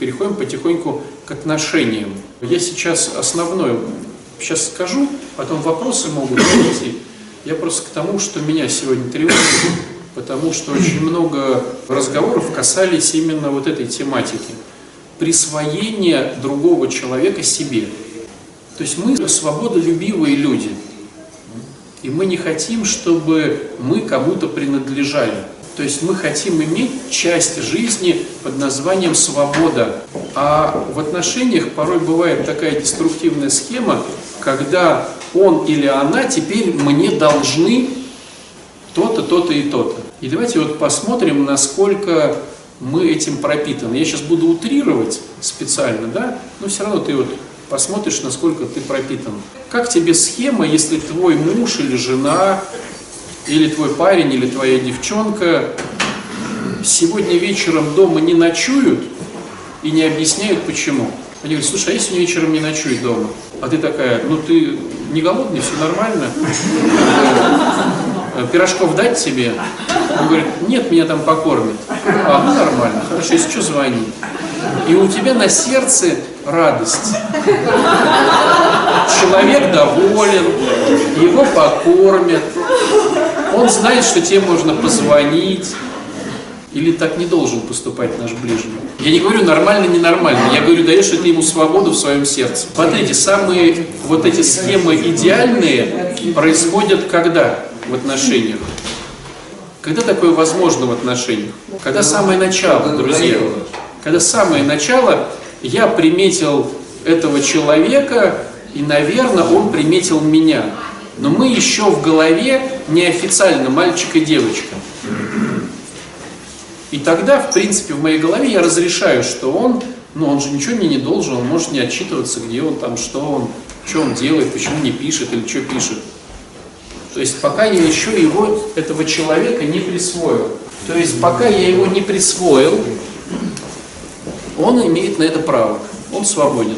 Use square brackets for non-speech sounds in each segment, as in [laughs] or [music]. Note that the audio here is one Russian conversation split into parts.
Переходим потихоньку к отношениям. Я сейчас основное сейчас скажу, потом вопросы могут прийти. Я просто к тому, что меня сегодня тревожит, потому что очень много разговоров касались именно вот этой тематики. Присвоение другого человека себе. То есть мы свободолюбивые люди. И мы не хотим, чтобы мы кому-то принадлежали. То есть мы хотим иметь часть жизни под названием свобода. А в отношениях порой бывает такая деструктивная схема, когда он или она теперь мне должны то-то, то-то и то-то. И давайте вот посмотрим, насколько мы этим пропитаны. Я сейчас буду утрировать специально, да, но все равно ты вот посмотришь, насколько ты пропитан. Как тебе схема, если твой муж или жена, или твой парень, или твоя девчонка сегодня вечером дома не ночуют и не объясняют почему? Они говорят, слушай, а я сегодня вечером не ночую дома? А ты такая, ну ты не голодный, все нормально? Э, пирожков дать тебе? Он говорит, нет, меня там покормят. А, ну нормально, хорошо, если что, звони. И у тебя на сердце радость. Человек доволен, его покормят, он знает, что тебе можно позвонить, или так не должен поступать наш ближний? Я не говорю нормально, ненормально. Я говорю, даешь ли ты ему свободу в своем сердце. Смотрите, самые вот эти схемы идеальные происходят когда в отношениях? Когда такое возможно в отношениях? Когда самое начало, друзья. Когда самое начало, я приметил этого человека, и, наверное, он приметил меня. Но мы еще в голове неофициально мальчик и девочка. И тогда, в принципе, в моей голове я разрешаю, что он, ну, он же ничего мне не должен, он может не отчитываться, где он там, что он, что он делает, почему не пишет или что пишет. То есть пока я еще его, этого человека не присвоил. То есть пока я его не присвоил, он имеет на это право, он свободен.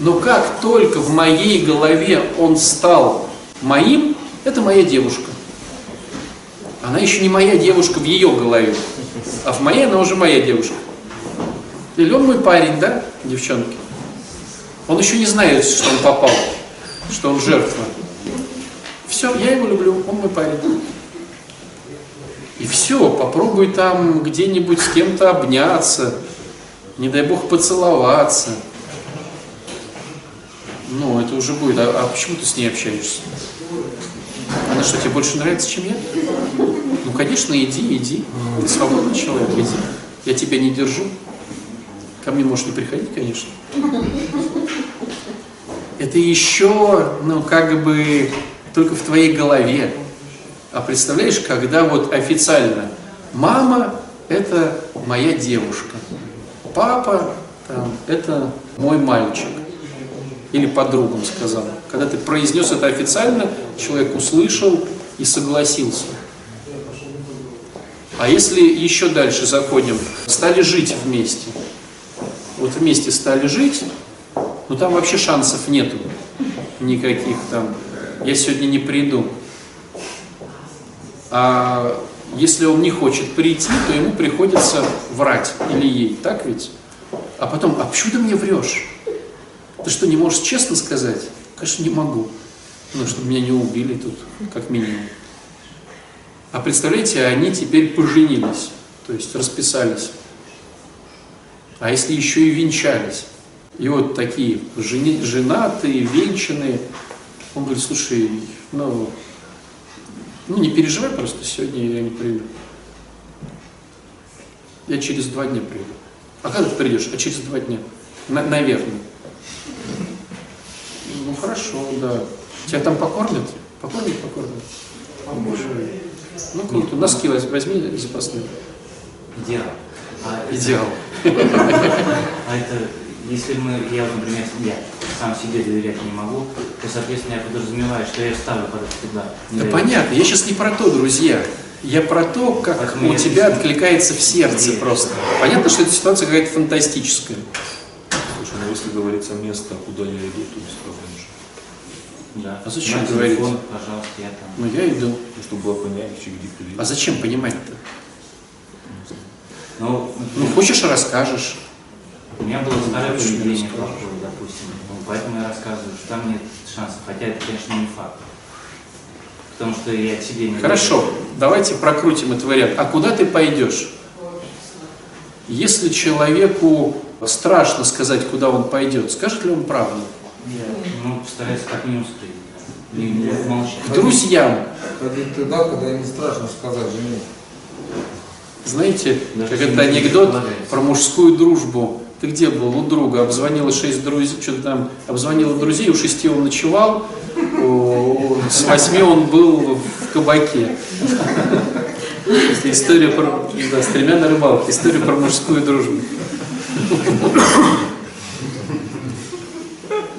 Но как только в моей голове он стал моим, это моя девушка. Она еще не моя девушка в ее голове. А в моей она уже моя девушка. Или он мой парень, да, девчонки? Он еще не знает, что он попал, что он жертва. Все, я его люблю, он мой парень. И все, попробуй там где-нибудь с кем-то обняться, не дай бог поцеловаться. Ну, это уже будет. А, а почему ты с ней общаешься? Она что, тебе больше нравится, чем я? Ну, конечно, иди, иди. Ты свободный человек, иди. Я тебя не держу. Ко мне можешь не приходить, конечно. Это еще, ну, как бы, только в твоей голове. А представляешь, когда вот официально мама – это моя девушка, папа это мой мальчик или подругам сказал. Когда ты произнес это официально, человек услышал и согласился. А если еще дальше заходим, стали жить вместе. Вот вместе стали жить, но там вообще шансов нету никаких там. Я сегодня не приду. А если он не хочет прийти, то ему приходится врать или ей, так ведь? А потом, а почему ты мне врешь? Ты что, не можешь честно сказать? Конечно, не могу. Ну, чтобы меня не убили тут, как минимум. А представляете, они теперь поженились, то есть расписались. А если еще и венчались? И вот такие жени, женатые, венчанные. Он говорит, слушай, ну, ну не переживай просто, сегодня я не приду. Я через два дня приду. А когда ты придешь? А через два дня. На, наверное. Ну хорошо, да. Тебя там покормят? Покормят, покормят. Поможем. Ну круто. Носки возьми запасные. Идеал. А, Идеал. А это, если мы, я, например, я сам себе доверять не могу, то, соответственно, я подразумеваю, что я ставлю под это всегда. Да понятно. Я сейчас не про то, друзья. Я про то, как Поэтому у тебя откликается в сердце просто. Понятно, что эта ситуация какая-то фантастическая. Ну говорится место, куда я иду, то без проблем же. Да. А зачем На говорить? телефон, пожалуйста, я там. Ну я иду. Ну, чтобы было понятнее, где ты А зачем понимать-то? Ну, Ну хочешь расскажешь. У меня было старое не поведение плохое, допустим. Ну, поэтому я рассказываю, что там нет шансов. Хотя это, конечно, не факт. Потому что я себе не Хорошо, давайте прокрутим этот вариант. А куда ты пойдешь? Если человеку страшно сказать, куда он пойдет, скажет ли он правду? Я, ну, стараюсь как. Не, не молчать. К друзьям. Ходить туда, когда им страшно сказать жене. Знаете, Даже как это не анекдот про мужскую дружбу. Ты где был? У друга. Обзвонила шесть друзей, что-то там, обзвонила друзей, у шести он ночевал, с восьми он был в кабаке. Это История про, да, с тремя на рыбалке. История про мужскую дружбу.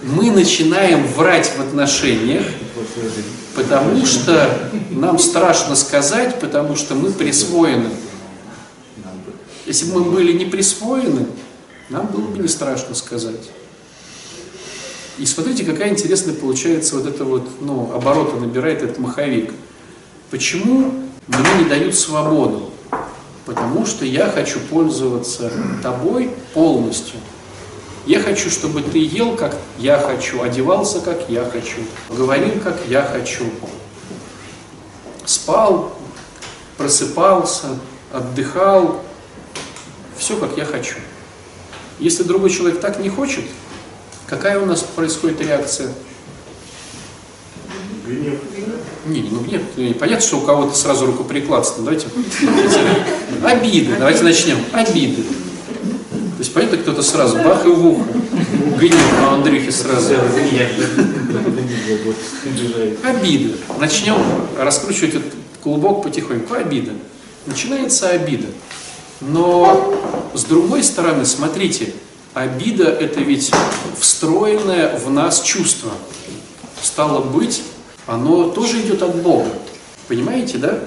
Мы начинаем врать в отношениях, потому что нам страшно сказать, потому что мы присвоены. Если бы мы были не присвоены, нам было бы не страшно сказать. И смотрите, какая интересная получается вот это вот, ну, обороты набирает этот маховик. Почему мне не дают свободу? Потому что я хочу пользоваться тобой полностью. Я хочу, чтобы ты ел, как я хочу, одевался, как я хочу, говорил, как я хочу, спал, просыпался, отдыхал, все, как я хочу. Если другой человек так не хочет, какая у нас происходит реакция? Не, ну нет, э, понятно, что у кого-то сразу рукоприкладство. Давайте. Обиды. Давайте начнем. Обиды. То есть понятно, кто-то сразу бах и в ухо. Гнев на Андрюхе сразу. Я Обида. Начнем раскручивать этот клубок потихоньку. Обида. Начинается обида. Но с другой стороны, смотрите, обида это ведь встроенное в нас чувство. Стало быть, оно тоже идет от Бога. Понимаете, да?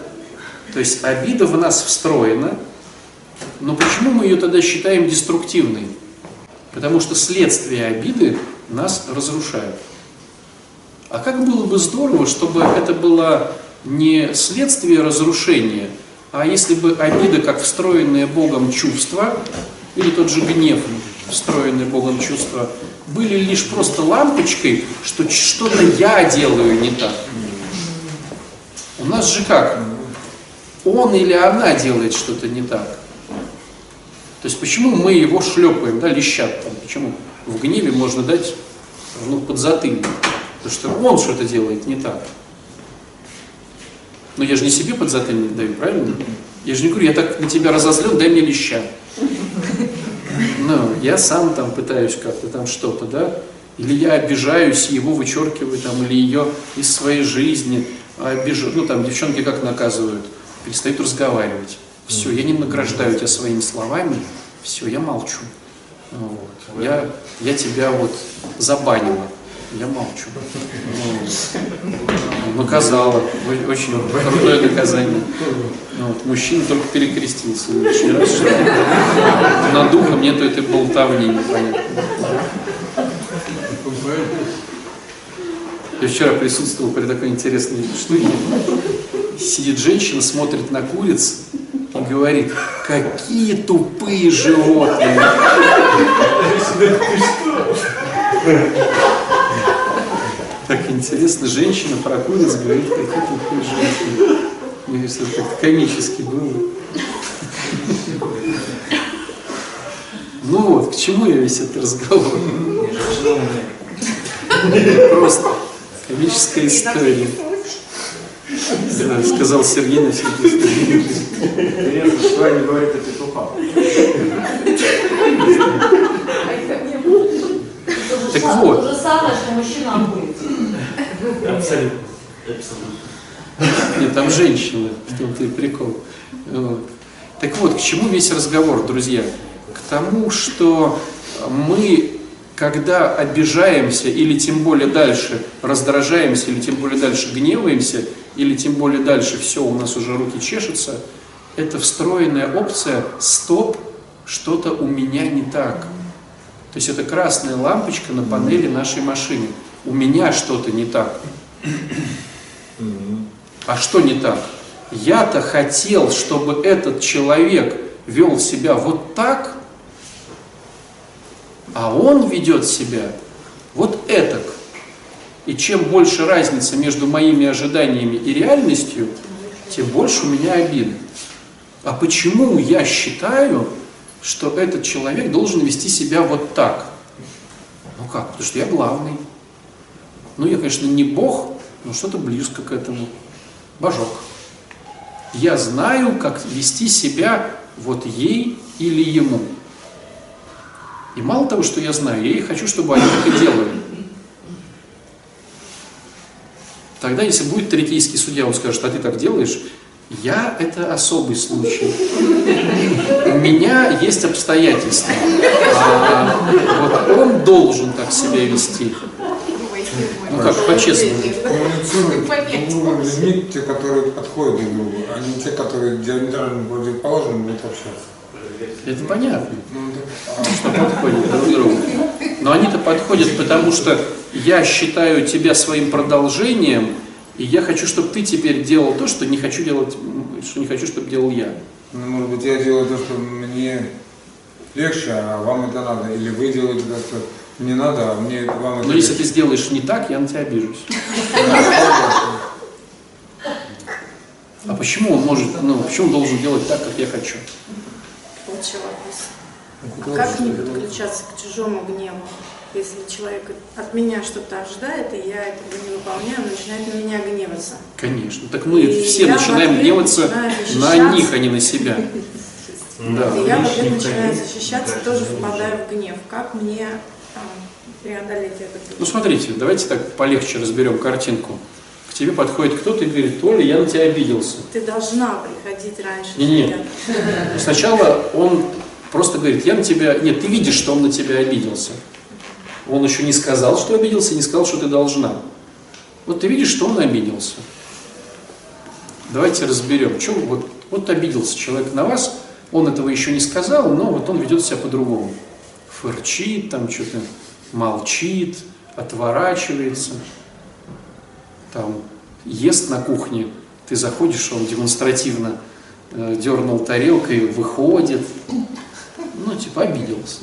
То есть обида в нас встроена, но почему мы ее тогда считаем деструктивной? Потому что следствие обиды нас разрушают. А как было бы здорово, чтобы это было не следствие разрушения, а если бы обида, как встроенное Богом чувство, или тот же гнев, встроенное Богом чувство, были лишь просто лампочкой, что что-то я делаю не так. У нас же как? Он или она делает что-то не так. То есть почему мы его шлепаем, да, лещат там, почему в гневе можно дать ну, подзатыльник? Потому что он что-то делает не так. Но я же не себе подзатыльник даю, правильно? Я же не говорю, я так на тебя разозлен, дай мне леща. Ну, я сам там пытаюсь как-то там что-то, да? Или я обижаюсь, его вычеркиваю там, или ее из своей жизни обижу. Ну, там девчонки как наказывают? Перестают разговаривать. Все, я не награждаю тебя своими словами, все, я молчу. Вот. Я, я тебя вот забанила, я молчу. Ну, наказала, очень крутое наказание. Ну, вот, мужчина только перекрестился лишний раз, что над духом нету этой болтовни непонятно. Я вчера присутствовал при такой интересной штуке. Сидит женщина, смотрит на куриц и говорит, какие тупые животные. Так интересно, женщина про куриц говорит, какие тупые животные. Мне кажется, это как-то комически было. Ну вот, к чему я весь этот разговор? Просто комическая история. Да, сказал Сергей на всякий случай. Интересно, что они говорят о петухах. Так вот. Самое, что мужчина будет. [laughs] Абсолютно. Абсолютно. Нет, там женщина, в том-то и прикол. Вот. Так вот, к чему весь разговор, друзья? К тому, что мы, когда обижаемся, или тем более дальше раздражаемся, или тем более дальше гневаемся, или тем более дальше все, у нас уже руки чешутся, это встроенная опция «стоп, что-то у меня не так». То есть это красная лампочка на панели нашей машины. У меня что-то не так. А что не так? Я-то хотел, чтобы этот человек вел себя вот так, А он ведет себя вот этак. И чем больше разница между моими ожиданиями и реальностью, тем больше у меня обиды. А почему я считаю, что этот человек должен вести себя вот так? Ну как? Потому что я главный. Ну, я, конечно, не бог, но что-то близко к этому. Божок. Я знаю, как вести себя вот ей или ему. И мало того, что я знаю, я и хочу, чтобы они так делали. Тогда, если будет третейский судья, он скажет, а ты так делаешь, я – это особый случай. У меня есть обстоятельства. А вот он должен так себя вести. Ну как, по-честному. Коммуницируют людьми, те, которые подходят друг другу, а не те, которые диаметрально противоположны будут общаться. Это понятно, Ну, что подходят друг к другу. Но они-то подходят, потому что я считаю тебя своим продолжением, и я хочу, чтобы ты теперь делал то, что не хочу делать, что не хочу, чтобы делал я. Ну, может быть, я делаю то, что мне легче, а вам это надо. Или вы делаете то, что мне надо, а мне вам это Но если ты легче. сделаешь не так, я на тебя обижусь. А почему он может, ну, почему он должен делать так, как я хочу? Лучший вопрос. А как не подключаться к чужому гневу? Если человек от меня что-то ожидает, и я этого не выполняю, он начинает на меня гневаться. Конечно. Так мы И все начинаем гневаться на них, а не на себя. Да. И я ответ начинаю защищаться, тоже впадаю в гнев. Как мне преодолеть этот Ну смотрите, давайте так полегче разберем картинку. К тебе подходит кто-то и говорит, Толя, я на тебя обиделся. Ты должна приходить раньше. Не-не. чем я. Сначала он просто говорит, я на тебя... Нет, ты видишь, что он на тебя обиделся. Он еще не сказал, что обиделся, не сказал, что ты должна. Вот ты видишь, что он обиделся. Давайте разберем. Чем вот, вот обиделся человек на вас, он этого еще не сказал, но вот он ведет себя по-другому. Фырчит, там что-то молчит, отворачивается, там ест на кухне, ты заходишь, он демонстративно э, дернул тарелкой, выходит, ну, типа, обиделся.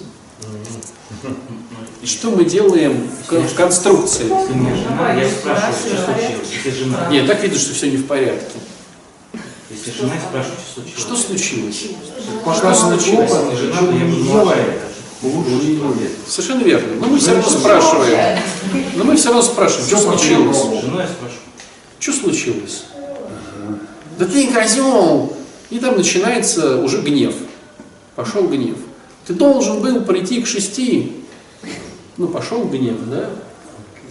И что мы делаем в кон- в конструкции? Жена, я спрашиваю, что случилось. Если жена, Нет, так видно, что все не в порядке. если жена, я спрашиваю, что случилось. Что случилось? Пока Что случилось? Если жена, то я буду молчать. Лучше, что ли? Совершенно верно. Но мы все равно спрашиваем. Но мы все равно спрашиваем, что случилось? Я. Что случилось? Да ты козел! И там начинается уже гнев. Пошел гнев. Ты должен был прийти к шести. Ну, пошел гнев, да?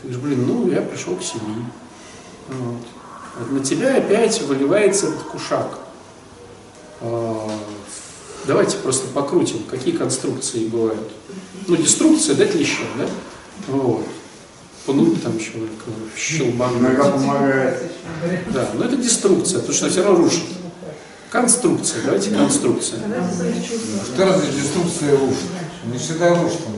Ты говоришь, блин, ну, я пришел к семи. Вот. Вот на тебя опять выливается этот кушак. А, Давайте просто покрутим, какие конструкции бывают. Ну, деструкция, дать леща, да? Вот. Пнуть там человека, щелбануть. Иногда помогает. Да, но это деструкция, потому что все равно рушит. Конструкция, давайте конструкция. Что разве деструкция рушит? Не всегда рушит она.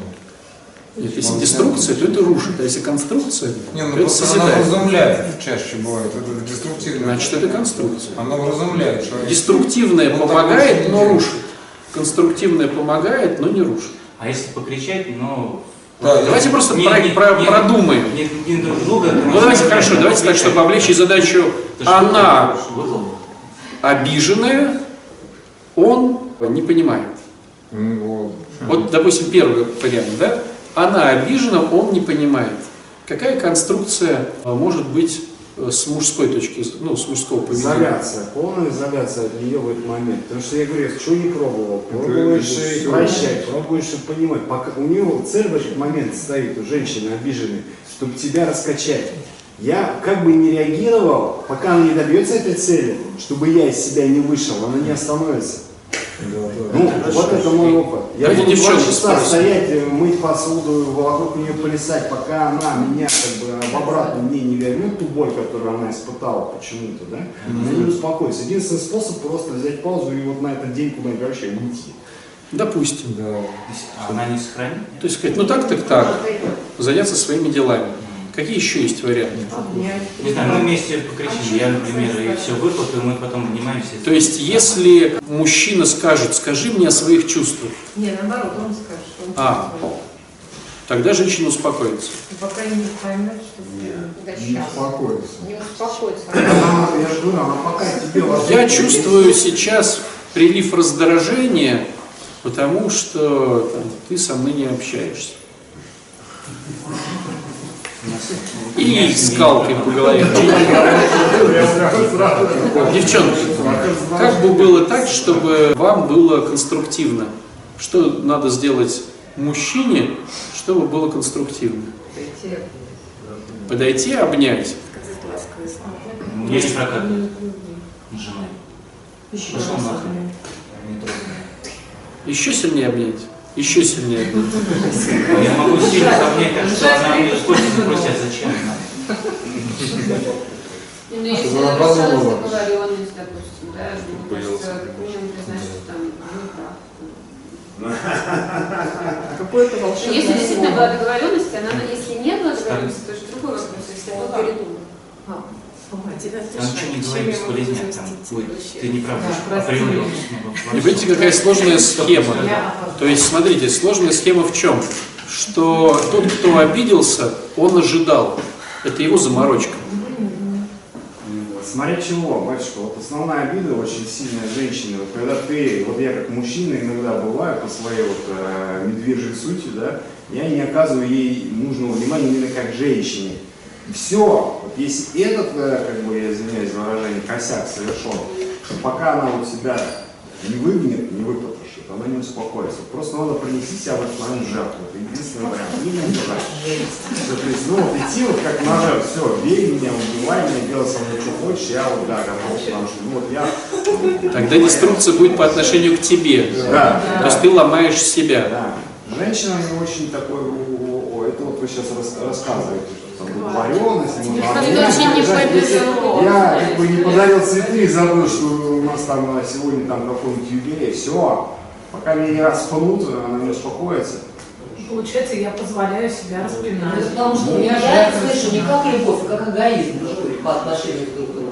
Нет, если деструкция, то это рушит, а если конструкция, Не, то ну это просто она созидает. вразумляет чаще бывает. Это деструктивное. Значит, это конструкция. Она вразумляет человека. Деструктивная Ну, помогает, но рушит. Конструктивная помогает, но не рушит. А если покричать, но... Да, Давайте просто Не- про- не- про- не- продумаем. Не, не друг друга. Ну давайте хорошо, давайте так, чтобы облегчить задачу. Она обиженная, он не понимает. Вот. Вот, допустим, первый вариант, да? Она обижена, он не понимает. Какая конструкция э, может быть э, с мужской точки, ну, с мужского поведения? Изоляция, полная изоляция от нее в этот момент. Потому что я говорю, что не пробовал, пробуешь и всё. прощать, пробуешь и понимать. Пока у него цель в этот момент стоит, у женщины обиженной, чтобы тебя раскачать. Я как бы не реагировал, пока она не добьется этой цели, чтобы я из себя не вышел, она не остановится. Ну, вот это мой опыт. Я буду два часа стоять, э, мыть посуду, вокруг нее плясать, пока она меня как бы в обратно мне не вернет ту боль, которую она испытала почему-то, да? Она не успокоится. Единственный способ просто взять паузу и вот на этот день куда-нибудь вообще уйти. Допустим. Да. Она не сохранит? То есть сказать, ну так, так, так, заняться своими делами. Какие еще есть варианты? Не знаю, мы вместе покричим, я, например, и все выплакаю, мы потом обнимаемся. То есть, если мужчина скажет, скажи мне о своих чувствах, Не, наоборот, он скажет. что он А. Тогда женщина успокоится. Пока не поймет, что Да Не успокоится. Не успокоится. Она, я же говорю, она пока тебе Я чувствую сейчас прилив раздражения, потому что там, ты со мной не общаешься. И скалкой по голове. Девчонки, как бы было так, чтобы вам было конструктивно? Что надо сделать мужчине, чтобы было конструктивно? Подойти, обнять. Не трогай. Еще сильнее обнять. Еще сильнее. [laughs] Я могу сильно так что она мне хочет спросить, а зачем она? Ну, если образовалась. договоренность, допустим, да, мне Боялся. кажется, как минимум признать, что там не прав. Какое-то волшебное Если действительно была договоренность, она, если не было договоренности, то уже другой вопрос, если она передумала. А, А ничего не говори, бесполезняк там. Ой, ты не прав, Да, априори. видите, какая сложная схема. То есть, смотрите, сложная схема в чем? Что тот, кто обиделся, он ожидал. Это его заморочка. Смотря чего, батюшка, вот основная обида очень сильная женщины, вот когда ты, вот я как мужчина иногда бываю по своей вот э, медвежьей сути, да, я не оказываю ей нужного внимания именно как женщине. Все, если этот, э, как бы, я извиняюсь за выражение, косяк совершен, то пока она вот себя не выгнет, не выпотрошит, она не успокоится. Просто надо принести себя в этот момент жертву. Это единственный вариант. То есть, ну вот идти вот как на жертву, все, бей меня, убивай меня, делай со мной что хочешь, я вот да, готов, потому что ну вот я. Тогда деструкция будет по отношению к тебе. Да, То есть ты ломаешь себя. да. Женщина не очень такой, это вот вы сейчас рас- рассказываете, там не бежать. Если повезло. Я как бы не подарил цветы и забыл, что у нас там а, сегодня там какой-нибудь юбилей, все, пока меня не распнут, она не успокоится. Получается, я позволяю себя распинать. Это потому что я, я это слышу не как любовь, а как эгоизм мужской по отношению друг к другу.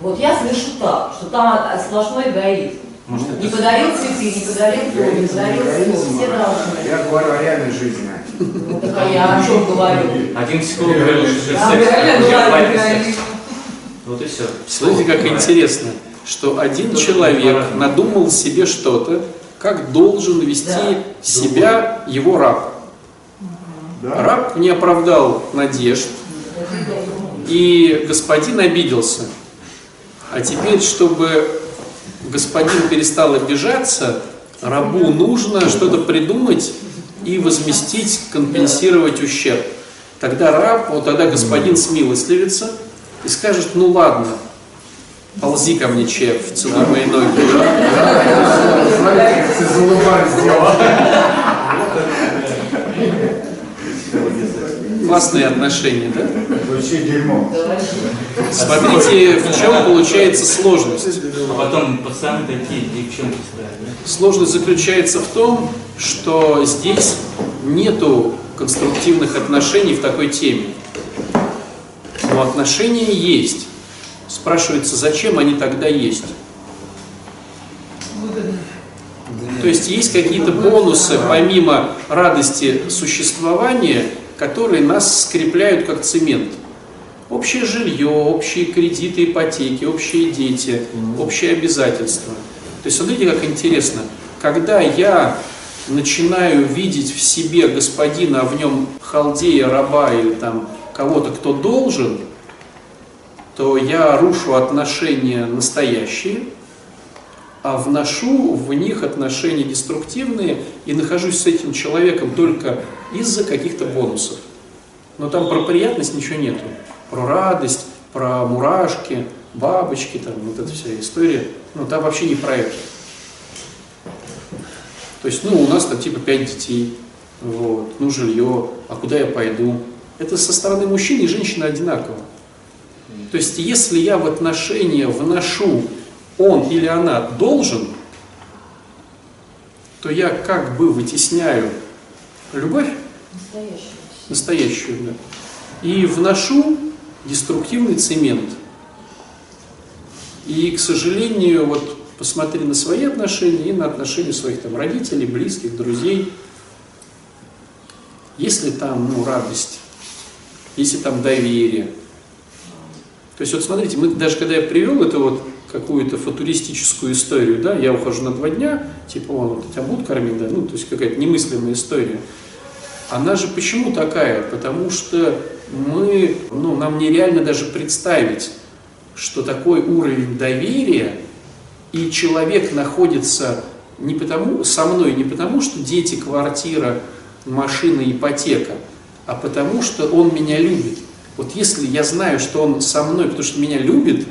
Вот я слышу так, что там а, сплошной эгоизм. Может, Не это подарил цветы, не подарил то, не подарил эгоизм, все должны. Я говорю о реальной жизни. Ну, так а я о чем говорю? один психолог говорил, что секс реально это секс. Вот и все. Смотрите, как интересно, что один человек надумал себе что-то, как должен вести Да. себя его раб. Да? Раб не оправдал надежд, и господин обиделся. А теперь, чтобы господин перестал обижаться, рабу нужно что-то придумать и возместить, компенсировать ущерб. Тогда раб, вот тогда господин смилостливится и скажет, ну ладно, ползи ко мне, чеф, целуй мои ноги. Знаете, как все заулыбались Классные отношения, да? Вообще дерьмо. Смотрите, в чем получается сложность. А потом пацаны такие, девчонки ставят, да? Сложность заключается в том, что здесь нету конструктивных отношений в такой теме. Но отношения есть. Спрашивается, зачем они тогда есть? То есть есть какие-то бонусы, помимо радости существования, которые нас скрепляют как цемент. Общее жилье, общие кредиты, ипотеки, общие дети, общие обязательства. То есть смотрите, как интересно. Когда я начинаю видеть в себе господина, а в нем халдея, раба или там кого-то, кто должен, то я рушу отношения настоящие, а вношу в них отношения деструктивные и нахожусь с этим человеком только из-за каких-то бонусов. Но там про приятность ничего нету. Про радость, про мурашки, бабочки, там вот эта вся история. Ну, там вообще не про это. То есть, ну, у нас там типа пять детей, вот, ну, жилье, а куда я пойду? Это со стороны мужчины и женщины одинаково. То есть, если я в отношения вношу он или она должен, то я как бы вытесняю любовь Настоящий. настоящую, да, и вношу деструктивный цемент. И, к сожалению, вот посмотри на свои отношения и на отношения своих там родителей, близких, друзей. Есть ли там ну, радость? Есть ли там доверие? То есть вот смотрите, мы даже когда я привел это вот какую-то футуристическую историю, да, я ухожу на два дня, типа, он вот тебя будут кормить, да, ну, то есть какая-то немыслимая история. Она же почему такая? Потому что мы, ну, нам нереально даже представить, что такой уровень доверия, и человек находится не потому, со мной не потому, что дети, квартира, машина, ипотека, а потому что он меня любит. Вот если я знаю, что он со мной, потому что меня любит,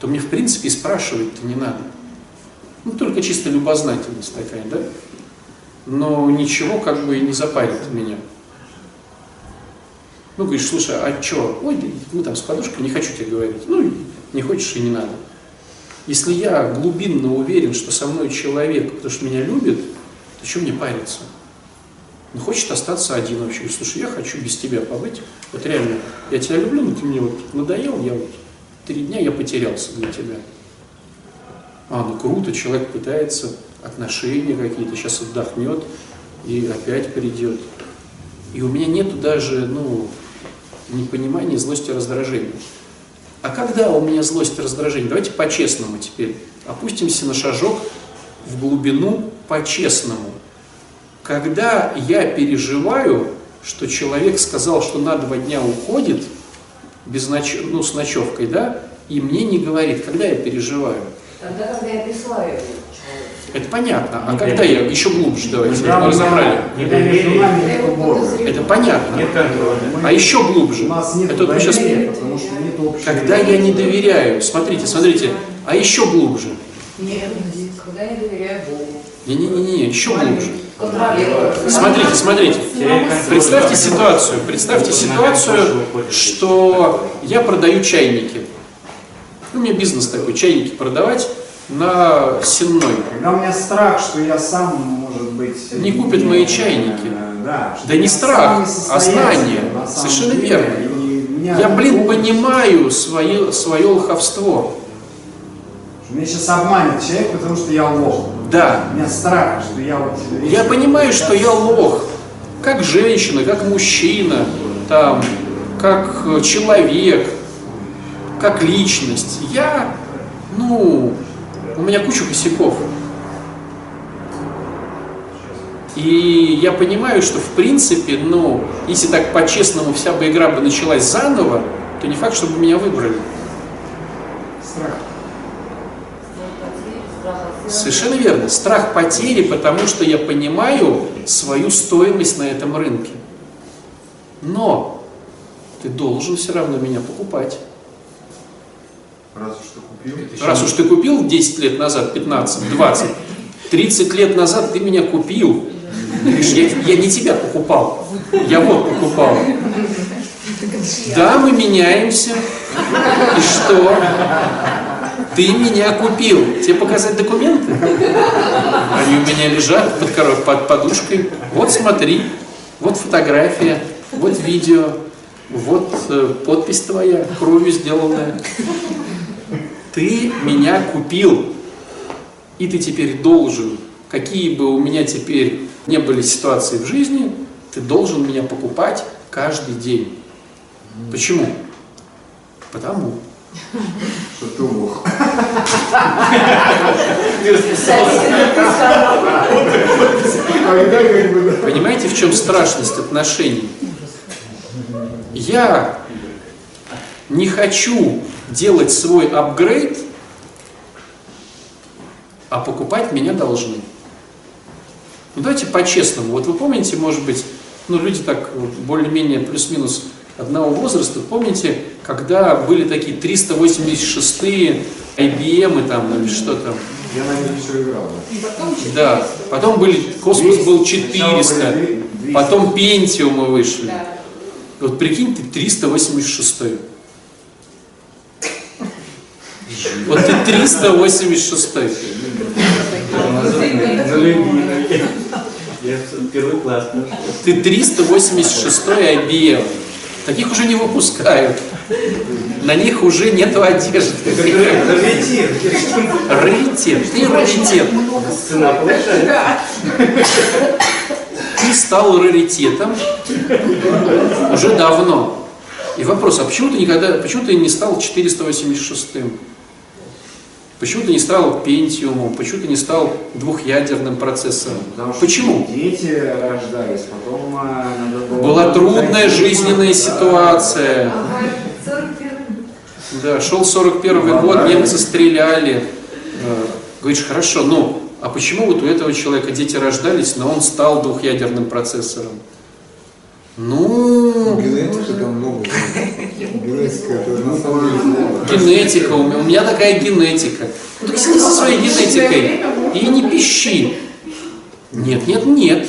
то мне в принципе и спрашивать-то не надо. Ну, только чисто любознательность такая, да? Но ничего как бы и не запарит меня. Ну, говоришь, слушай, а что? Ой, мы там с подушкой, не хочу тебе говорить. Ну, не хочешь и не надо. Если я глубинно уверен, что со мной человек, потому что меня любит, то что мне париться? Он хочет остаться один вообще. Слушай, я хочу без тебя побыть. Вот реально, я тебя люблю, но ты мне вот надоел, я вот три дня я потерялся для тебя. А, ну круто, человек пытается, отношения какие-то, сейчас отдохнет и опять придет. И у меня нету даже, ну, непонимания, злости, раздражения. А когда у меня злость и раздражение? Давайте по-честному теперь. Опустимся на шажок в глубину по-честному. Когда я переживаю, что человек сказал, что на два дня уходит, без ноч... ну, с ночевкой, да, и мне не говорит, когда я переживаю. Тогда, когда я человеку. Это понятно. А когда я еще глубже, давайте, мы мы разобрали. Нет убора. Это понятно. Нет контроля. А еще глубже. У нас нет Это вот мы сейчас потому что нет общего. Когда я не доверяю, смотрите, смотрите, а еще глубже. Нет, когда я доверяю Богу. Не-не-не, еще глубже. Смотрите, смотрите. Представьте ситуацию, представьте ситуацию, что я продаю чайники. Ну, у меня бизнес такой, чайники продавать на сенной. Когда у меня страх, что я сам, может быть... Не купят мои чайники. Да, Да не страх, а знание. Совершенно деле, верно. Я, блин, понимаю свое, свое лоховство. Меня сейчас обманет человек, потому что я лох. Да, У меня страх, что я вот... Я понимаю, что я лох, как женщина, как мужчина, там, как э, человек, как личность. Я, ну, у меня куча косяков. И я понимаю, что в принципе, ну, если так по-честному вся бы игра бы началась заново, то не факт, чтобы меня выбрали. Страх. Совершенно верно. Страх потери, потому что я понимаю свою стоимость на этом рынке. Но ты должен все равно меня покупать. Раз уж ты купил. Раз уж ты купил 10 лет назад, 15, 20, 30 лет назад ты меня купил. Ты говоришь, я, я не тебя покупал, я вот покупал. Да, мы меняемся. И что? Ты меня купил. Тебе показать документы? Они у меня лежат под, коро- под подушкой. Вот смотри, вот фотография, вот видео, вот э, подпись твоя, кровью сделанная. Ты меня купил, и ты теперь должен, какие бы у меня теперь не были ситуации в жизни, ты должен меня покупать каждый день. Почему? Потому. Что ты лох. Понимаете, в чем страшность отношений? Я не хочу делать свой апгрейд, а покупать меня должны. Ну давайте по-честному. Вот вы помните, может быть, ну люди так вот более-менее плюс-минус одного возраста, помните, когда были такие 386-е IBM и там, или что там, Я на них все играл. да. Потом да, потом были, космос был 400, потом Пентиумы вышли. Да. Вот прикинь, ты 386 Вот ты 386 Я в первый класс пошел. Ты 386 IBM. Таких уже не выпускают. На них уже нету одежды. Раритет. Раритет. Ты раритет. Цена повышается. ты стал раритетом уже давно. И вопрос, а почему ты никогда, почему ты не стал 486-м? Почему ты не стал пентиумом? Почему ты не стал двухъядерным процессором? Потому что Почему? Дети рождались, потом а, надо было... Была трудная жизненная ситуация. Да, шел 41 год, немцы стреляли. Э, Говоришь, хорошо, ну, а почему вот у этого человека дети рождались, но он стал двухъядерным процессором? Ну, Генетика там много. Генетика, у меня, у меня такая генетика. Ну так сиди со своей генетикой и не пищи. Нет, нет, нет.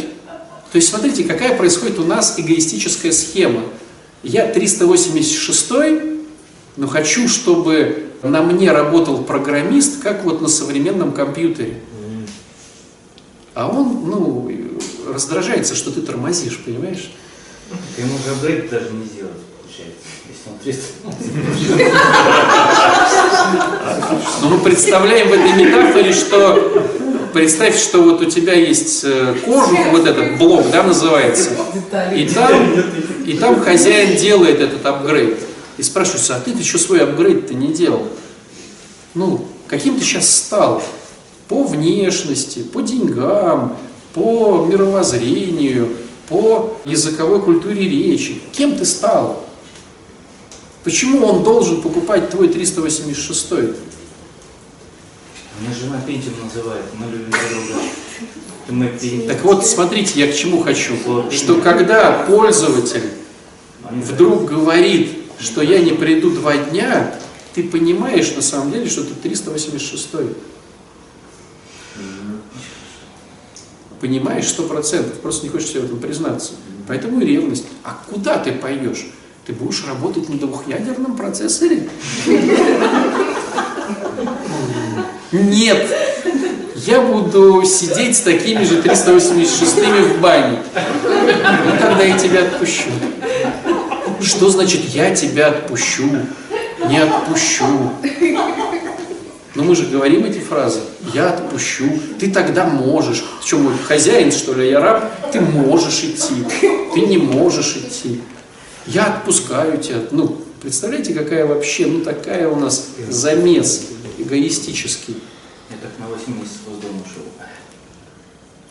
То есть смотрите, какая происходит у нас эгоистическая схема. Я 386 но хочу, чтобы на мне работал программист, как вот на современном компьютере. А он, ну, раздражается, что ты тормозишь, понимаешь? Ты ему же апгрейд даже не сделать, получается. Если он 300. Но мы представляем в этой метафоре, что представь, что вот у тебя есть э, кожух, вот этот блок, да, называется, и там, и там хозяин делает этот апгрейд. И спрашивается, а ты еще свой апгрейд-то не делал? Ну, каким ты сейчас стал? По внешности, по деньгам, по мировоззрению, по языковой культуре речи. Кем ты стал? Почему он должен покупать твой 386 Меня жена Пентиум называет, мы любим друг друга. Так вот, смотрите, я к чему хочу. Что когда пользователь вдруг говорит, что я не приду два дня, ты понимаешь на самом деле, что ты 386 Понимаешь сто процентов, просто не хочешь себе в этом признаться. Поэтому и ревность. А куда ты пойдешь? Ты будешь работать на двухъядерном процессоре? Нет. Я буду сидеть с такими же 386 в бане. Ну, тогда я тебя отпущу. Что значит я тебя отпущу? Не отпущу. Но мы же говорим эти фразы. Я отпущу. Ты тогда можешь. Ты что, мой хозяин, что ли, я раб? Ты можешь идти. Ты не можешь идти. Я отпускаю тебя. Ну, представляете, какая вообще, ну такая у нас замес эгоистический. Я так на 8 месяцев из дома ушел.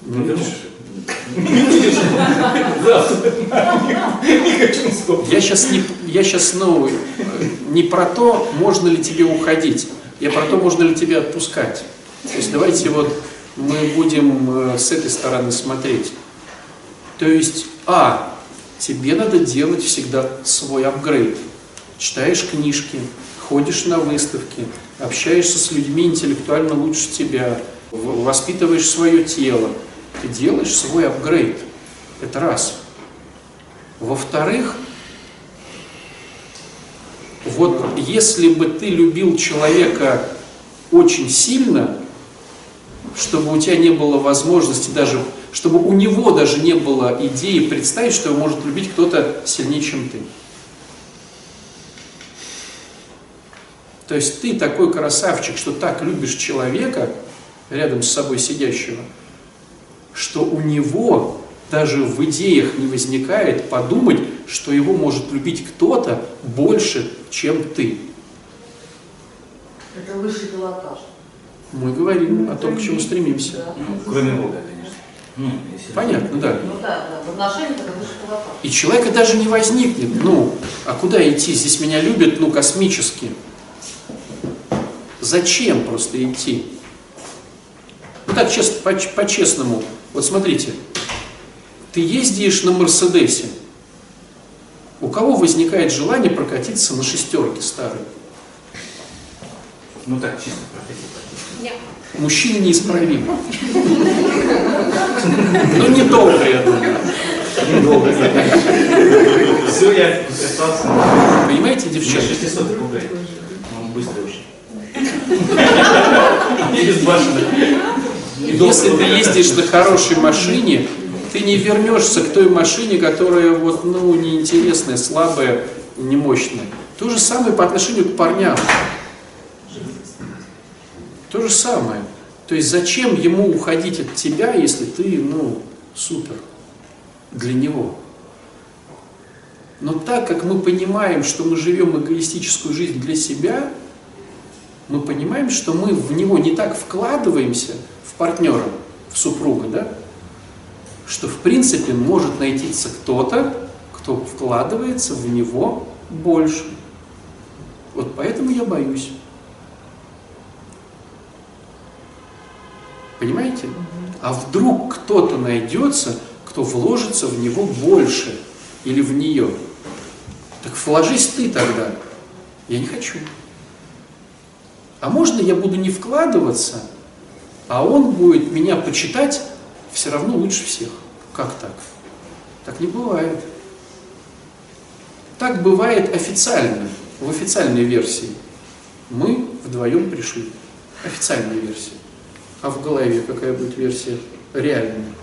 Ну? Я сейчас не, я сейчас, ну, э, не про то, можно ли тебе уходить, я про то, можно ли тебе отпускать. То есть давайте вот мы будем э, с этой стороны смотреть. То есть, а, тебе надо делать всегда свой апгрейд. Читаешь книжки, ходишь на выставки, общаешься с людьми интеллектуально лучше тебя, воспитываешь свое тело, ты делаешь свой апгрейд. Это раз. Во-вторых, вот если бы ты любил человека очень сильно, чтобы у тебя не было возможности даже, чтобы у него даже не было идеи представить, что его может любить кто-то сильнее, чем ты. То есть ты такой красавчик, что так любишь человека, рядом с собой сидящего, что у него даже в идеях не возникает подумать, что его может любить кто-то больше, чем ты. Это высший пилотаж. Мы говорим о том, к чему стремимся. Ну, кроме Бога, конечно. Ну, Понятно, да. Ну да, да. В отношениях это высший пилотаж. И человека даже не возникнет, ну, а куда идти? Здесь меня любят, ну, космически. Зачем просто идти? Ну так, честно, по- по-честному, вот смотрите, ты ездишь на Мерседесе, у кого возникает желание прокатиться на шестерке старой? Ну так, чисто профессия. Мужчина неисправим. Ну, недолго, я думаю. Недолго. Все, я остался. Понимаете, девчонки? 600 пугает. Он быстрый очень. И безбашенный. И Если ты ездишь на хорошей машине, ты не вернешься к той машине, которая вот, ну, неинтересная, слабая, немощная. То же самое по отношению к парням. То же самое. То есть зачем ему уходить от тебя, если ты, ну, супер? для него. Но так как мы понимаем, что мы живем эгоистическую жизнь для себя, мы понимаем, что мы в него не так вкладываемся, в партнера, в супруга, да, что в принципе может найтиться кто-то, кто вкладывается в него больше. Вот поэтому я боюсь. Понимаете? А вдруг кто-то найдется, кто вложится в него больше или в нее. Так вложись ты тогда. Я не хочу. А можно я буду не вкладываться, а он будет меня почитать все равно лучше всех. Как так? Так не бывает. Так бывает официально, в официальной версии. Мы вдвоем пришли. Официальная версия. А в голове какая будет версия реальная?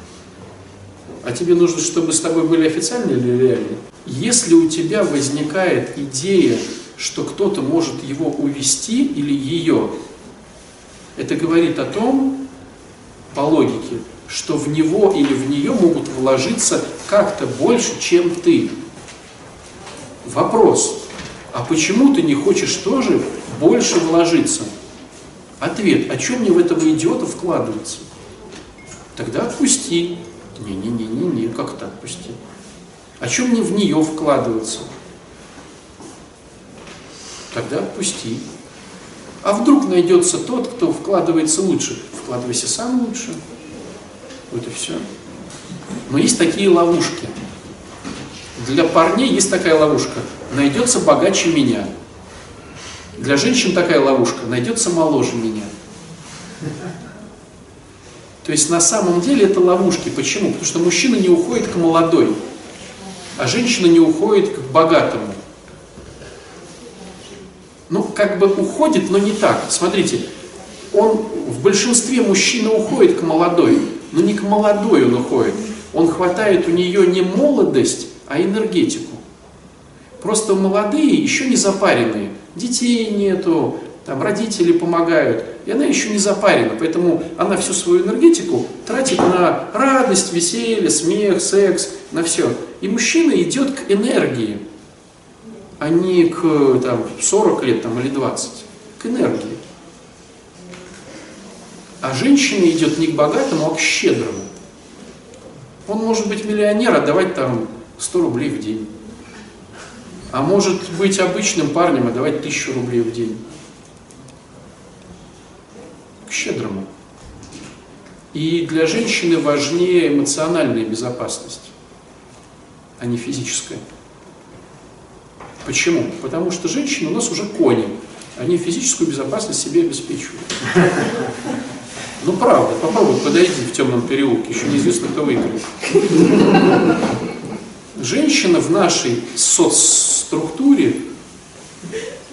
А тебе нужно, чтобы с тобой были официальные или реальные? Если у тебя возникает идея, что кто-то может его увести или ее, это говорит о том, по логике, что в него или в нее могут вложиться как-то больше, чем ты. Вопрос, а почему ты не хочешь тоже больше вложиться? Ответ, а чем мне в этого идиота вкладываться? Тогда отпусти. Не-не-не-не-не, как это отпусти? А чем мне в нее вкладываться? Тогда отпусти. А вдруг найдется тот, кто вкладывается лучше? Вкладывайся сам лучше. Вот и все. Но есть такие ловушки. Для парней есть такая ловушка. Найдется богаче меня. Для женщин такая ловушка. Найдется моложе меня. То есть на самом деле это ловушки. Почему? Потому что мужчина не уходит к молодой, а женщина не уходит к богатому. Ну, как бы уходит, но не так. Смотрите, он в большинстве мужчина уходит к молодой, но не к молодой он уходит. Он хватает у нее не молодость, а энергетику. Просто молодые, еще не запаренные. Детей нету, там родители помогают, и она еще не запарена, поэтому она всю свою энергетику тратит на радость, веселье, смех, секс, на все. И мужчина идет к энергии, а не к там, 40 лет там, или 20, к энергии. А женщина идет не к богатому, а к щедрому. Он может быть миллионер, а давать там 100 рублей в день. А может быть обычным парнем, а давать 1000 рублей в день. К щедрому. И для женщины важнее эмоциональная безопасность, а не физическая. Почему? Потому что женщины у нас уже кони. Они физическую безопасность себе обеспечивают. Ну правда, попробуй подойди в темном переулке, еще неизвестно, кто выиграет. Женщина в нашей соцструктуре,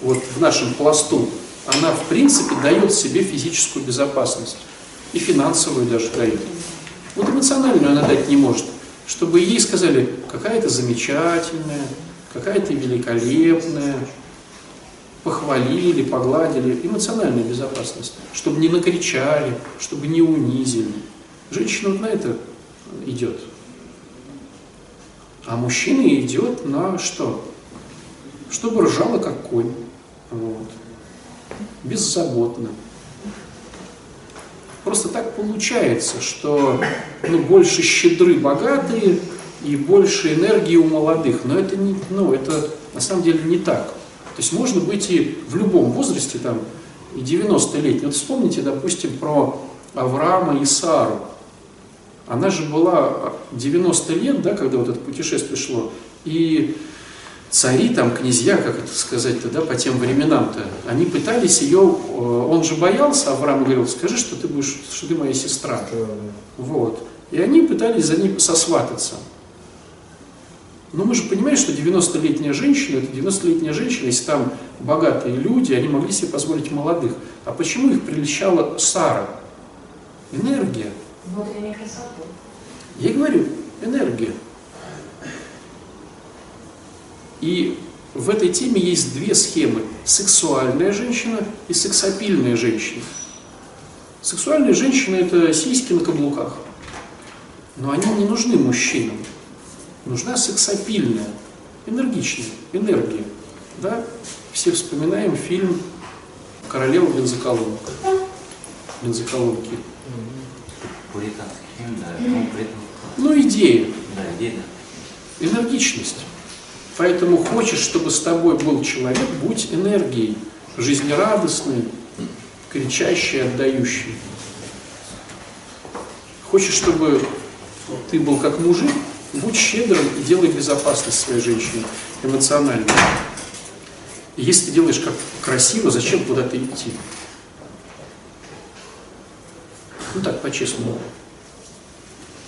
вот в нашем пласту, она в принципе дает себе физическую безопасность. И финансовую даже дает. Вот эмоциональную она дать не может. Чтобы ей сказали, какая то замечательная, какая то великолепная, похвалили, погладили. Эмоциональная безопасность. Чтобы не накричали, чтобы не унизили. Женщина вот на это идет. А мужчина идет на что? Чтобы ржала как конь. Вот. Беззаботно. Просто так получается, что ну, больше щедры богатые и больше энергии у молодых. Но это, не, ну, это на самом деле не так. То есть можно быть и в любом возрасте, там, и 90-летний. Вот вспомните, допустим, про Авраама и Сару. Она же была 90 лет, да, когда вот это путешествие шло, и цари, там, князья, как это сказать-то, да, по тем временам-то, они пытались ее, э, он же боялся, Авраам говорил, скажи, что ты будешь, что ты моя сестра. Вот. И они пытались за ним сосвататься. Но мы же понимаем, что 90-летняя женщина, это 90-летняя женщина, если там богатые люди, они могли себе позволить молодых. А почему их прельщала Сара? Энергия. Внутренняя красота. Я и говорю, энергия. И в этой теме есть две схемы. Сексуальная женщина и сексапильная женщина. Сексуальная женщина – это сиськи на каблуках. Но они не нужны мужчинам. нужна сексапильная, энергичная энергия. Да? Все вспоминаем фильм «Королева бензоколонок». Бензоколонки. Пуританский да, ну, при этом, Ну, идея, да, идея, да. энергичность. Поэтому хочешь, чтобы с тобой был человек, будь энергией, жизнерадостный, кричащий, отдающий. Хочешь, чтобы ты был как мужик, будь щедрым и делай безопасность своей женщине эмоционально. И если ты делаешь как красиво, зачем куда-то идти? Ну так, по-честному.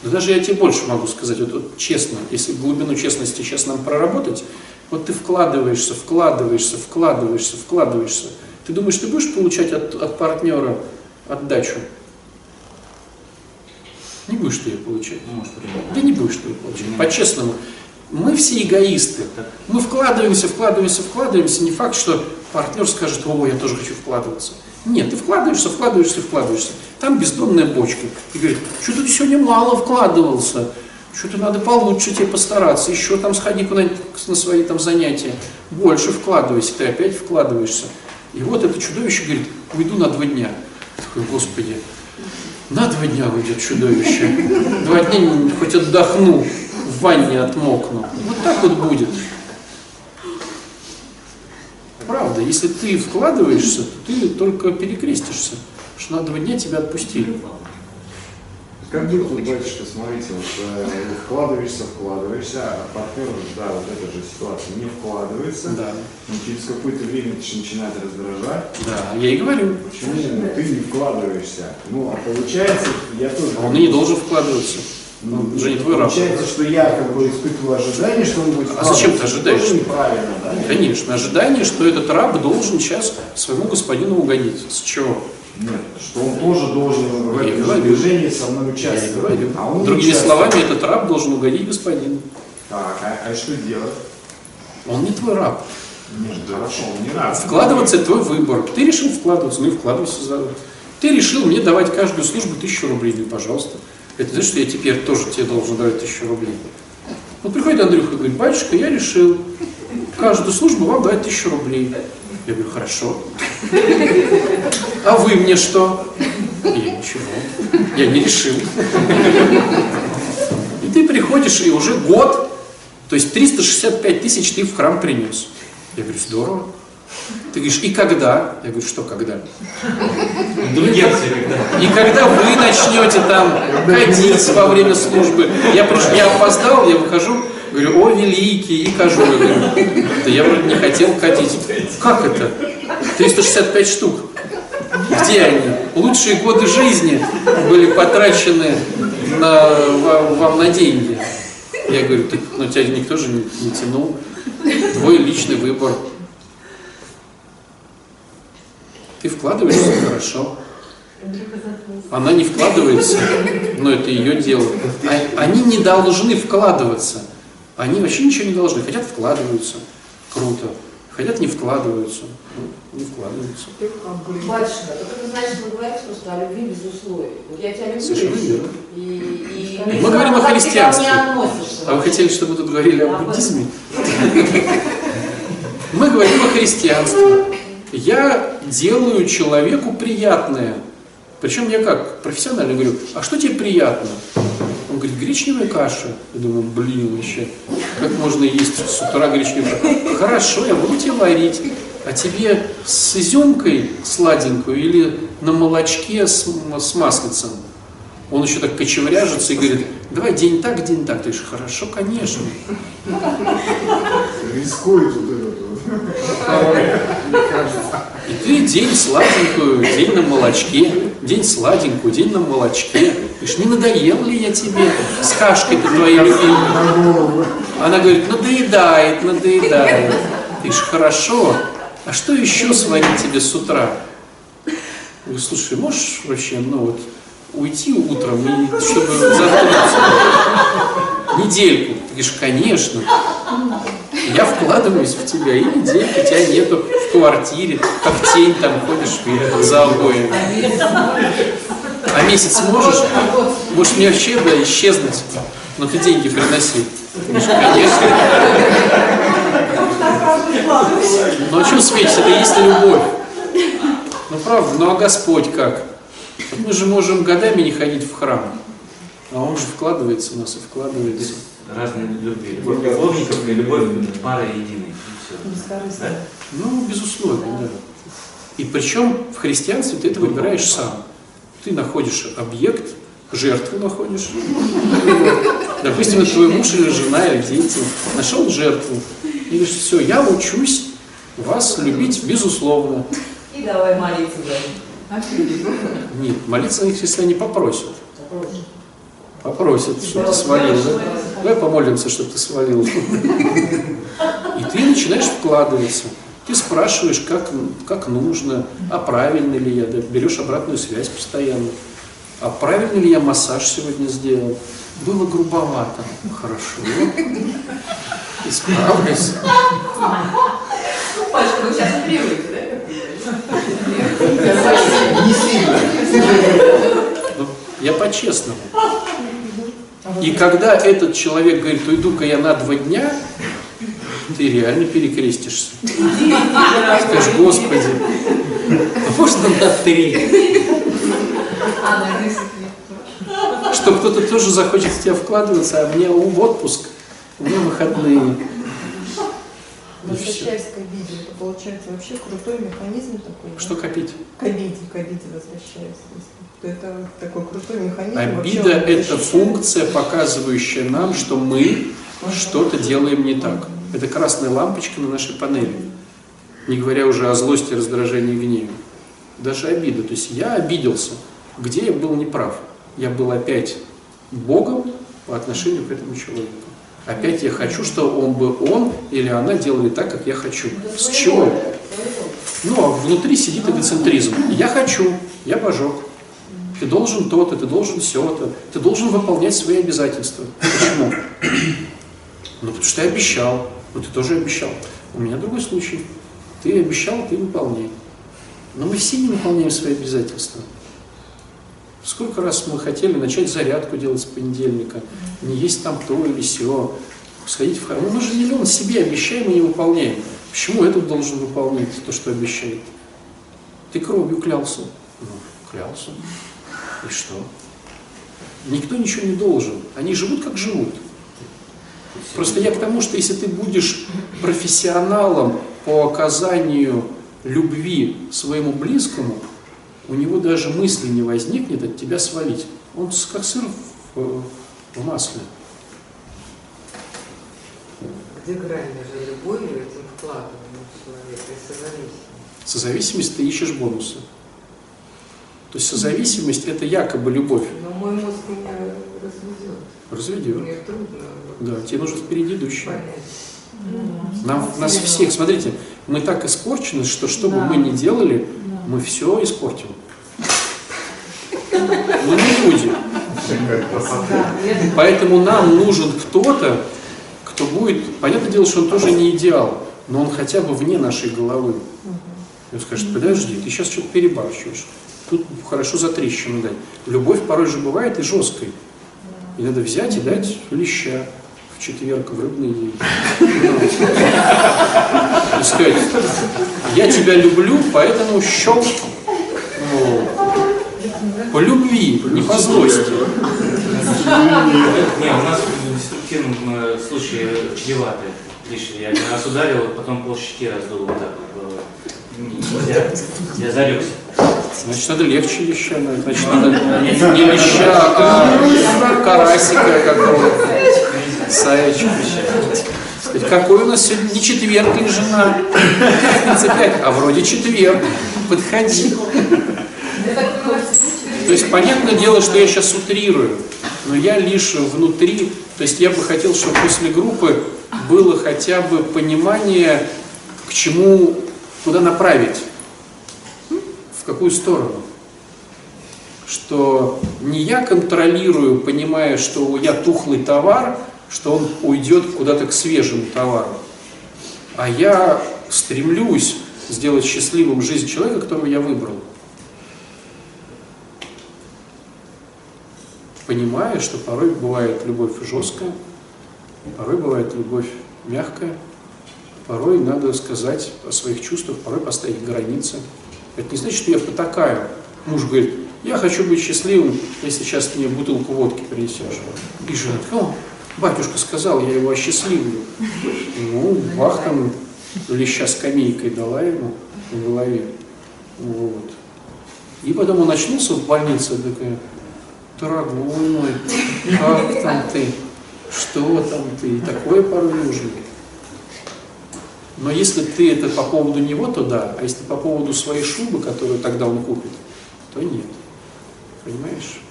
Да даже я тебе больше могу сказать, вот, вот честно, если глубину честности сейчас нам проработать, вот ты вкладываешься, вкладываешься, вкладываешься, вкладываешься. Ты думаешь, ты будешь получать от, от партнера отдачу? Не будешь ты ее получать. Ну, может. Да не будешь ты ее получать. По-честному. Мы все эгоисты. Мы вкладываемся, вкладываемся, вкладываемся. Не факт, что партнер скажет, о, я тоже хочу вкладываться. Нет, ты вкладываешься, вкладываешься, вкладываешься. Там бездонная бочка. И говорит, что-то ты сегодня мало вкладывался. Что-то надо получше тебе постараться. Еще там сходи куда-нибудь на свои там занятия. Больше вкладывайся. Ты опять вкладываешься. И вот это чудовище говорит, уйду на два дня. Такой, господи, на два дня уйдет чудовище. Два дня хоть отдохну, в ванне отмокну. Вот так вот будет. Правда, если ты вкладываешься, то ты только перекрестишься. Что на два дня тебя отпустили. Как будто, батюшка, смотрите, вот э, вкладываешься, вкладываешься, а партнер, да, вот эта же ситуация, не вкладывается, Да, и через какое-то время это же начинает раздражать. да, я и говорю. Почему ты не вкладываешься? Ну, а получается, я тоже... Он и не должен вкладываться. Ну, Он же не твой раб. Получается, что я как бы испытываю ожидание, что он будет А зачем ты ожидаешь? Тоже неправильно, да? Конечно, ожидание, что этот раб должен сейчас своему господину угодить. С чего? Нет, что он тоже должен в этом же движении со мной участвовать. А он Другими участвует. словами, этот раб должен угодить господину. Так, а, а что делать? Он не твой раб. Нет, хорошо, он не рад. Вкладываться – твой выбор. Ты решил вкладываться, ну и вкладывайся за Ты решил мне давать каждую службу тысячу рублей, ну пожалуйста. Это значит, что я теперь тоже тебе должен давать тысячу рублей. Вот приходит Андрюха и говорит, батюшка, я решил каждую службу вам давать тысячу рублей. Я говорю, хорошо. А вы мне что? Я ничего. Я не решил. И ты приходишь, и уже год, то есть 365 тысяч ты в храм принес. Я говорю, здорово. Ты говоришь, и когда? Я говорю, что когда? Индульгенция когда. И когда вы начнете там ходить во время службы, я, приш- я опоздал, я выхожу, говорю, о, великий, и хожу. Я говорю, да я вроде не хотел ходить. Как это? 365 штук. Где они? Лучшие годы жизни были потрачены на, вам, вам на деньги. Я говорю, ты, ну тебя никто же не, не тянул. Твой личный выбор. Ты вкладываешься хорошо. Она не вкладывается, но это ее дело. А- Они не должны вкладываться. Они вообще ничего не должны. Хотят вкладываются. Круто. Хотят не вкладываются. Ну, не вкладываются. Батюшка, только ты знаешь, вы говорите просто о любви без условий. Вот я тебя люблю, Совершенно и- верно. и, и, Мы говорим о христианстве. А вы хотели, чтобы мы тут говорили о буддизме? Мы говорим о христианстве. Я делаю человеку приятное. Причем я как профессионально говорю, а что тебе приятно? Он говорит, гречневая каша. Я думаю, блин, вообще, как можно есть с утра гречневую? Хорошо, я буду тебе варить. А тебе с изюмкой сладенькую или на молочке с, с маслицем? Он еще так кочевряжется и говорит, давай день так, день так. Ты говоришь, хорошо, конечно. Рискует вот это вот. И ты день сладенькую, день на молочке, день сладенькую, день на молочке. Говоришь, не надоел ли я тебе с кашкой-то твоей любимой? Она говорит, надоедает, надоедает. Ты ж хорошо. А что еще сварить тебе с утра? Я говорю, слушай, можешь вообще, ну вот, уйти утром, и, чтобы [laughs] задуматься недельку? Ты говоришь, конечно. Я вкладываюсь в тебя, и недельку тебя нету в квартире, как тень там ходишь за обоями. А месяц можешь? Можешь мне вообще да, исчезнуть. Но ты деньги приноси. Конечно. Но что светится, это есть любовь. Ну правда, ну а Господь как? Мы же можем годами не ходить в храм, а Он же вкладывается в нас и вкладывается. Разные любви. Любовь любовников и любовь пары единой. Все. Ну, безусловно, да. И причем в христианстве ты это выбираешь сам. Ты находишь объект, жертву находишь. Допустим, это твой муж или жена, или дети. Нашел жертву. И говоришь, все, я учусь вас любить безусловно. И давай молиться за них. Нет, молиться на них, если они попросят. Попросят, чтобы ты свалил. Да? Давай помолимся, чтобы ты свалил. И ты начинаешь вкладываться. Ты спрашиваешь, как, как нужно, а правильно ли я, да, берешь обратную связь постоянно. А правильно ли я массаж сегодня сделал? Было грубовато. Хорошо. Исправлюсь. Пашка, вы сейчас привыкли, Не сильно. Ну, Я по-честному. И когда этот человек говорит, уйду-ка я на два дня, ты реально перекрестишься. Скажешь, Господи, а можно на три? Что кто-то тоже захочет в тебя вкладываться, а мне в отпуск, у меня выходные. Возвращаясь к обиде, это получается вообще крутой механизм такой. да? Что копить? К обиде, к обиде возвращаясь. Это такой крутой механизм. Обида это функция, показывающая нам, что мы что-то делаем не так. Это красная лампочка на нашей панели. Не говоря уже о злости, раздражении и гневе. Даже обида. То есть я обиделся. Где я был неправ? Я был опять Богом по отношению к этому человеку. Опять я хочу, что он бы он или она делали так, как я хочу. С чего? Ну, а внутри сидит эгоцентризм. Я хочу, я божок. Ты должен то-то, ты должен все-то. Ты должен выполнять свои обязательства. Почему? Ну, потому что я обещал. Ну, ты тоже обещал. У меня другой случай. Ты обещал, ты выполняй. Но мы все не выполняем свои обязательства. Сколько раз мы хотели начать зарядку делать с понедельника, не есть там то или сё, сходить в храм. Ну, мы же миллион себе обещаем и не выполняем. Почему этот должен выполнять то, что обещает? Ты кровью клялся. Ну, клялся. И что? Никто ничего не должен. Они живут, как живут. Просто я к тому, что если ты будешь профессионалом по оказанию любви своему близкому, у него даже мысли не возникнет от тебя свалить. Он как сыр в, в масле. Где грань между любовью и этим вкладыванием в человека и созависимостью? Созависимость ты ищешь бонусы. То есть созависимость это якобы любовь. Но мой мозг меня разведет. Разведет. Мне трудно Да, тебе нужен впереди идущий. понять. Нам, нас всех, смотрите, мы так испорчены, что что бы мы ни делали, мы все испортим. Мы не люди. Поэтому нам нужен кто-то, кто будет, понятное дело, что он тоже не идеал, но он хотя бы вне нашей головы. И он скажет, подожди, ты сейчас что-то перебарщиваешь. Тут хорошо за трещину дать. Любовь порой же бывает и жесткой. И надо взять и дать леща в четверг в рыбный день. И сказать, я тебя люблю, поэтому щелк. Ну, По любви, не по злости. Не, у нас в деструктивном э, случае чревато. Лишь я один раз ударил, потом пол щеки раздул вот. Нельзя. Я зарекся. Значит, надо легче леща, значит, надо не леща, а карасика какого-то. Сказать, Какой у нас сегодня не четверг или жена? А вроде четверг. Подходи. То есть, понятное дело, что я сейчас утрирую, но я лишь внутри, то есть я бы хотел, чтобы после группы было хотя бы понимание, к чему, куда направить, какую сторону. Что не я контролирую, понимая, что я тухлый товар, что он уйдет куда-то к свежему товару, а я стремлюсь сделать счастливым жизнь человека, которого я выбрал. понимая, что порой бывает любовь жесткая, порой бывает любовь мягкая, порой надо сказать о своих чувствах, порой поставить границы. Это не значит, что я потакаю. Муж говорит, я хочу быть счастливым, если сейчас мне бутылку водки принесешь. И жена «О, батюшка сказал, я его осчастливлю. Ну, бах там, леща скамейкой дала ему в голове. Вот. И потом он очнулся в больнице, такая, дорогой мой, как там ты, что там ты, и такое порой нужно. Но если ты это по поводу него, то да, а если по поводу своей шубы, которую тогда он купит, то нет. Понимаешь?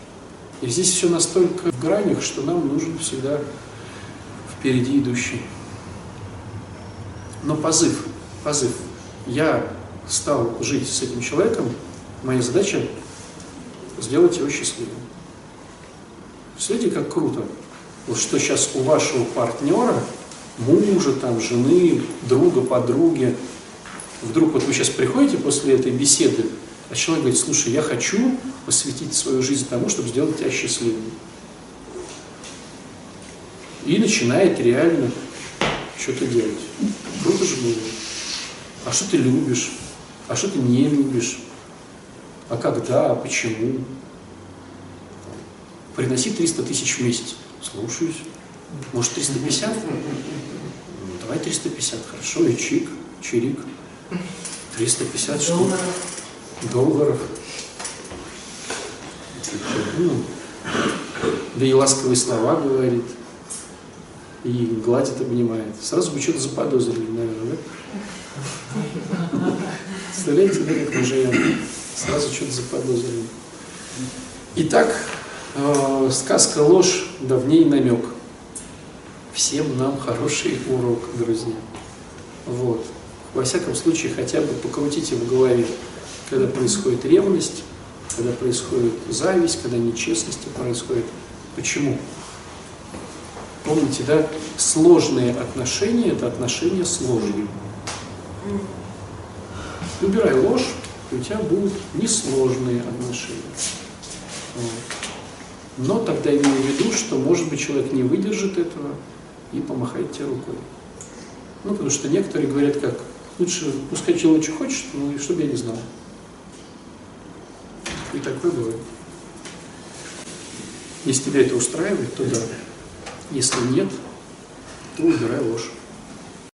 И здесь все настолько в гранях, что нам нужен всегда впереди идущий. Но позыв, позыв. Я стал жить с этим человеком, моя задача сделать его счастливым. Смотрите, как круто. Вот что сейчас у вашего партнера, мужа, там, жены, друга, подруги, вдруг вот вы сейчас приходите после этой беседы, а человек говорит, слушай, я хочу посвятить свою жизнь тому, чтобы сделать тебя счастливым. И начинает реально что-то делать. Круто же было. А что ты любишь? А что ты не любишь? А когда? А почему? Приноси 300 тысяч в месяц. Слушаюсь. Может 350? Ну, давай 350. Хорошо, и чик, чирик. 350 штук. Долларов. Ну, да и ласковые слова говорит. И гладит, обнимает. Сразу бы что-то заподозрили, наверное, да? Представляете, да, как мы живем? Сразу что-то заподозрили. Итак, э, сказка ложь, да в ней намек. Всем нам хороший урок, друзья. Вот. Во всяком случае, хотя бы покрутите в голове, когда происходит ревность, когда происходит зависть, когда нечестности происходит. Почему? Помните, да, сложные отношения – это отношения с ложью. Убирай ложь, и у тебя будут несложные отношения. Вот. Но тогда имею в виду, что, может быть, человек не выдержит этого и помахает тебе рукой. Ну, потому что некоторые говорят как, лучше, пускай человек что хочет, ну и чтобы я не знал. И такое бывает. Если тебя это устраивает, то да. Если нет, то убирай ложь.